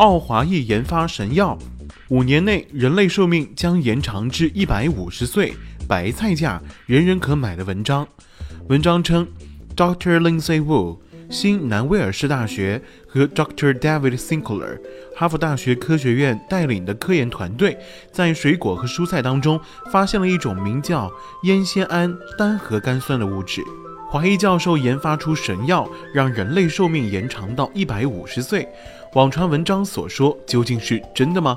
奥华裔研发神药，五年内人类寿命将延长至一百五十岁，白菜价人人可买的文章。文章称，Dr. Lindsay Wu，新南威尔士大学和 Dr. David Sinclair，哈佛大学科学院带领的科研团队，在水果和蔬菜当中发现了一种名叫烟酰胺单核苷酸的物质。华裔教授研发出神药，让人类寿命延长到一百五十岁。网传文章所说究竟是真的吗？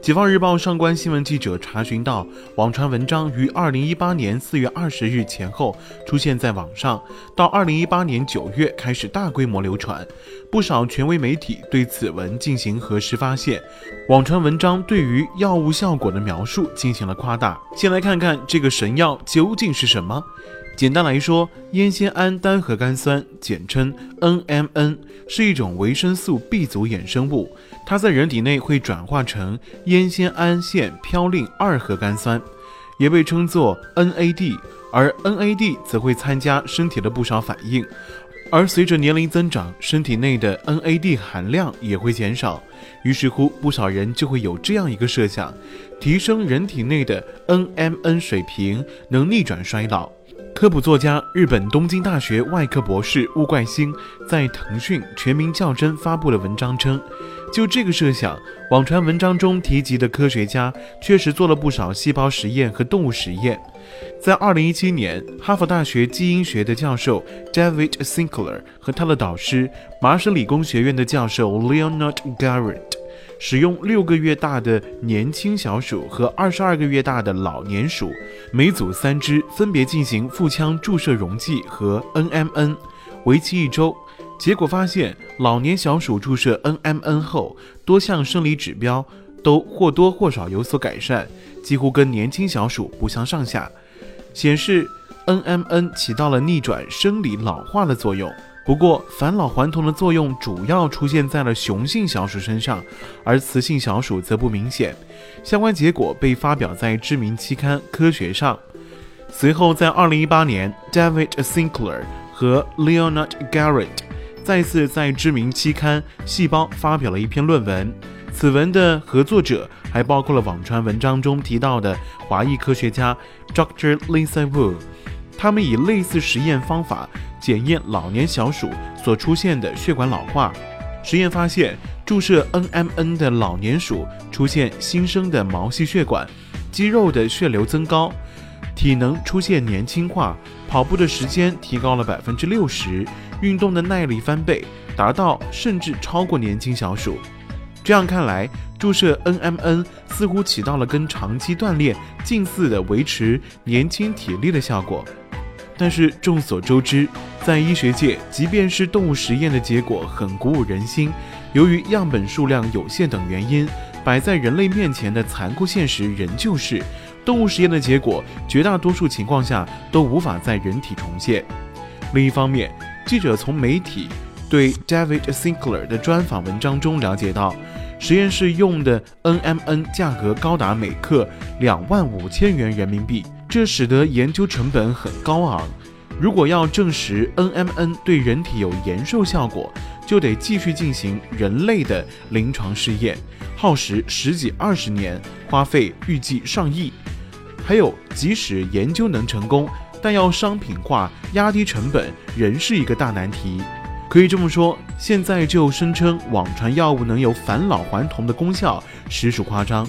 解放日报上官新闻记者查询到，网传文章于二零一八年四月二十日前后出现在网上，到二零一八年九月开始大规模流传。不少权威媒体对此文进行核实，发现网传文章对于药物效果的描述进行了夸大。先来看看这个神药究竟是什么。简单来说，烟酰胺单核苷酸，简称 NMN，是一种维生素 B 族衍生物。它在人体内会转化成烟酰胺腺嘌呤二核苷酸，也被称作 NAD。而 NAD 则会参加身体的不少反应，而随着年龄增长，身体内的 NAD 含量也会减少。于是乎，不少人就会有这样一个设想：提升人体内的 NMN 水平，能逆转衰老。科普作家、日本东京大学外科博士乌怪星在腾讯全民较真发布的文章称，就这个设想，网传文章中提及的科学家确实做了不少细胞实验和动物实验。在2017年，哈佛大学基因学的教授 David Sinclair 和他的导师麻省理工学院的教授 Leonard Garrett。使用六个月大的年轻小鼠和二十二个月大的老年鼠，每组三只，分别进行腹腔注射溶剂和 NMN，为期一周。结果发现，老年小鼠注射 NMN 后，多项生理指标都或多或少有所改善，几乎跟年轻小鼠不相上下，显示 NMN 起到了逆转生理老化的作用。不过，返老还童的作用主要出现在了雄性小鼠身上，而雌性小鼠则不明显。相关结果被发表在知名期刊《科学》上。随后，在2018年，David Sinclair 和 Leonard Garrett 再次在知名期刊《细胞》发表了一篇论文。此文的合作者还包括了网传文章中提到的华裔科学家 Dr. Lisa Wu。他们以类似实验方法。检验老年小鼠所出现的血管老化，实验发现，注射 NMN 的老年鼠出现新生的毛细血管，肌肉的血流增高，体能出现年轻化，跑步的时间提高了百分之六十，运动的耐力翻倍，达到甚至超过年轻小鼠。这样看来，注射 NMN 似乎起到了跟长期锻炼近似的维持年轻体力的效果。但是众所周知，在医学界，即便是动物实验的结果很鼓舞人心，由于样本数量有限等原因，摆在人类面前的残酷现实仍旧是，动物实验的结果绝大多数情况下都无法在人体重现。另一方面，记者从媒体对 David Sinclair 的专访文章中了解到，实验室用的 NMN 价格高达每克两万五千元人民币。这使得研究成本很高昂。如果要证实 NMN 对人体有延寿效果，就得继续进行人类的临床试验，耗时十几二十年，花费预计上亿。还有，即使研究能成功，但要商品化、压低成本，仍是一个大难题。可以这么说，现在就声称网传药物能有返老还童的功效，实属夸张。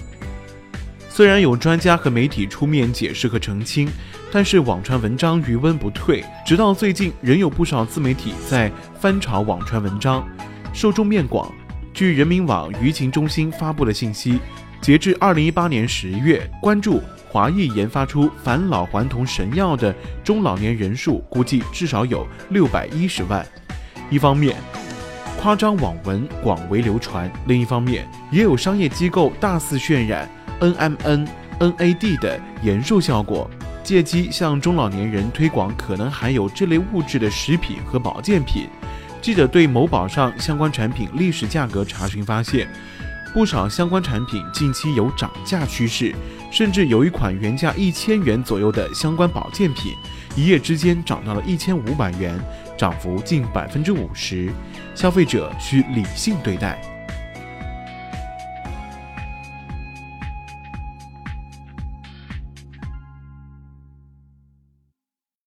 虽然有专家和媒体出面解释和澄清，但是网传文章余温不退，直到最近仍有不少自媒体在翻炒网传文章，受众面广。据人民网舆情中心发布的信息，截至二零一八年十月，关注华裔研发出返老还童神药的中老年人数估计至少有六百一十万。一方面，夸张网文广为流传。另一方面，也有商业机构大肆渲染 NMN、NAD 的延寿效果，借机向中老年人推广可能含有这类物质的食品和保健品。记者对某宝上相关产品历史价格查询发现，不少相关产品近期有涨价趋势，甚至有一款原价一千元左右的相关保健品，一夜之间涨到了一千五百元，涨幅近百分之五十。消费者需理性对待。